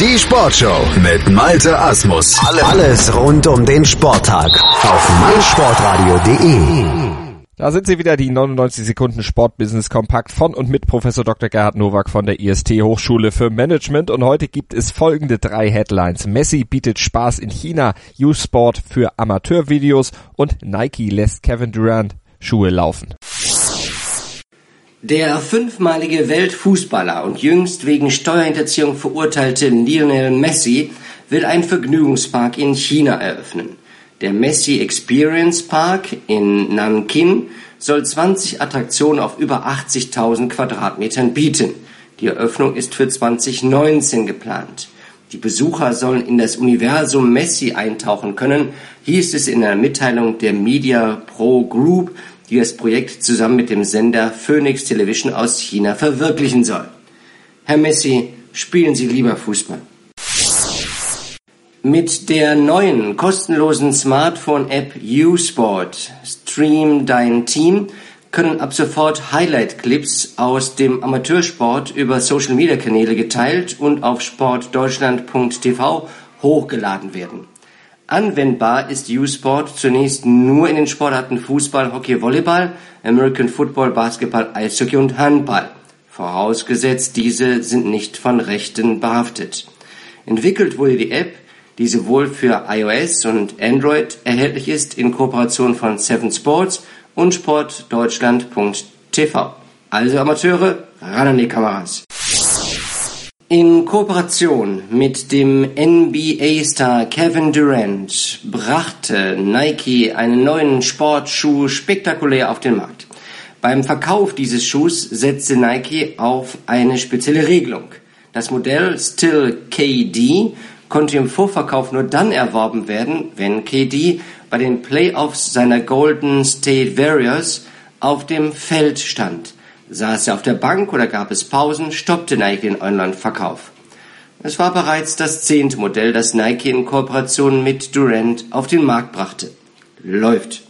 Die Sportshow mit Malte Asmus. Alles rund um den Sporttag auf meinsportradio.de. Da sind sie wieder, die 99 Sekunden Sportbusiness Kompakt von und mit Professor Dr. Gerhard Nowak von der IST Hochschule für Management. Und heute gibt es folgende drei Headlines. Messi bietet Spaß in China, U-Sport für Amateurvideos und Nike lässt Kevin Durant Schuhe laufen. Der fünfmalige Weltfußballer und jüngst wegen Steuerhinterziehung verurteilte Lionel Messi will einen Vergnügungspark in China eröffnen. Der Messi Experience Park in Nankin soll 20 Attraktionen auf über 80.000 Quadratmetern bieten. Die Eröffnung ist für 2019 geplant. Die Besucher sollen in das Universum Messi eintauchen können, hieß es in einer Mitteilung der Media Pro Group, die das Projekt zusammen mit dem Sender Phoenix Television aus China verwirklichen soll. Herr Messi, spielen Sie lieber Fußball. Mit der neuen kostenlosen Smartphone-App U-Sport Stream Dein Team können ab sofort Highlight-Clips aus dem Amateursport über Social-Media-Kanäle geteilt und auf sportdeutschland.tv hochgeladen werden. Anwendbar ist U-Sport zunächst nur in den Sportarten Fußball, Hockey, Volleyball, American Football, Basketball, Eishockey und Handball. Vorausgesetzt, diese sind nicht von Rechten behaftet. Entwickelt wurde die App, die sowohl für iOS und Android erhältlich ist, in Kooperation von Seven Sports und sportdeutschland.tv. Also Amateure, ran an die Kameras. In Kooperation mit dem NBA-Star Kevin Durant brachte Nike einen neuen Sportschuh spektakulär auf den Markt. Beim Verkauf dieses Schuhs setzte Nike auf eine spezielle Regelung. Das Modell Still KD konnte im Vorverkauf nur dann erworben werden, wenn KD bei den Playoffs seiner Golden State Warriors auf dem Feld stand. Saß er auf der Bank oder gab es Pausen, stoppte Nike den Online-Verkauf. Es war bereits das zehnte Modell, das Nike in Kooperation mit Durant auf den Markt brachte. Läuft.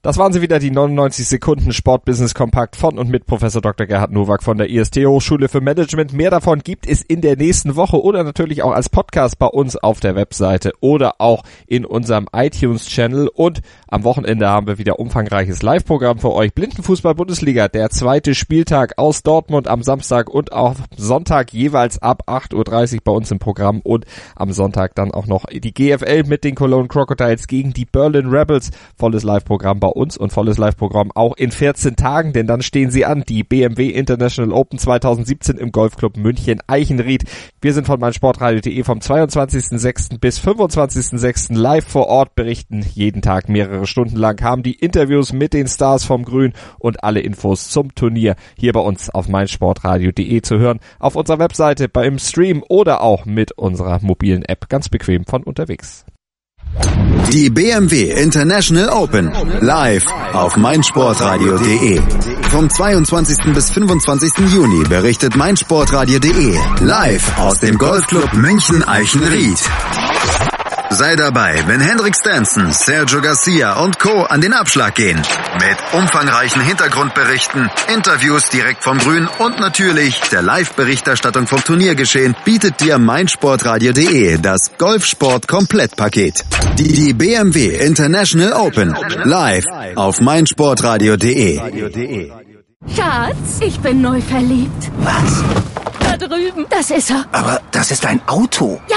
Das waren sie wieder, die 99 Sekunden Sportbusiness Kompakt von und mit Professor Dr. Gerhard Nowak von der IST Hochschule für Management. Mehr davon gibt es in der nächsten Woche oder natürlich auch als Podcast bei uns auf der Webseite oder auch in unserem iTunes Channel. Und am Wochenende haben wir wieder umfangreiches Live-Programm für euch. Blindenfußball Bundesliga, der zweite Spieltag aus Dortmund am Samstag und auch Sonntag jeweils ab 8.30 Uhr bei uns im Programm und am Sonntag dann auch noch die GFL mit den Cologne Crocodiles gegen die Berlin Rebels. Volles Live-Programm bei uns und volles Live-Programm auch in 14 Tagen, denn dann stehen sie an, die BMW International Open 2017 im Golfclub München Eichenried. Wir sind von meinsportradio.de vom 22.06. bis 25.06. live vor Ort, berichten jeden Tag mehrere Stunden lang, haben die Interviews mit den Stars vom Grün und alle Infos zum Turnier hier bei uns auf meinsportradio.de zu hören, auf unserer Webseite, beim Stream oder auch mit unserer mobilen App ganz bequem von unterwegs. Die BMW International Open live auf meinsportradio.de. Vom 22. bis 25. Juni berichtet meinsportradio.de live aus dem Golfclub München Eichenried. Sei dabei, wenn Hendrik Stanson, Sergio Garcia und Co. an den Abschlag gehen. Mit umfangreichen Hintergrundberichten, Interviews direkt vom Grün und natürlich der Live-Berichterstattung vom Turniergeschehen bietet dir meinsportradio.de das Golfsport-Komplettpaket. Die, die BMW International Open live auf meinsportradio.de. Schatz, ich bin neu verliebt. Was? Da drüben. Das ist er. Aber das ist ein Auto. Ja,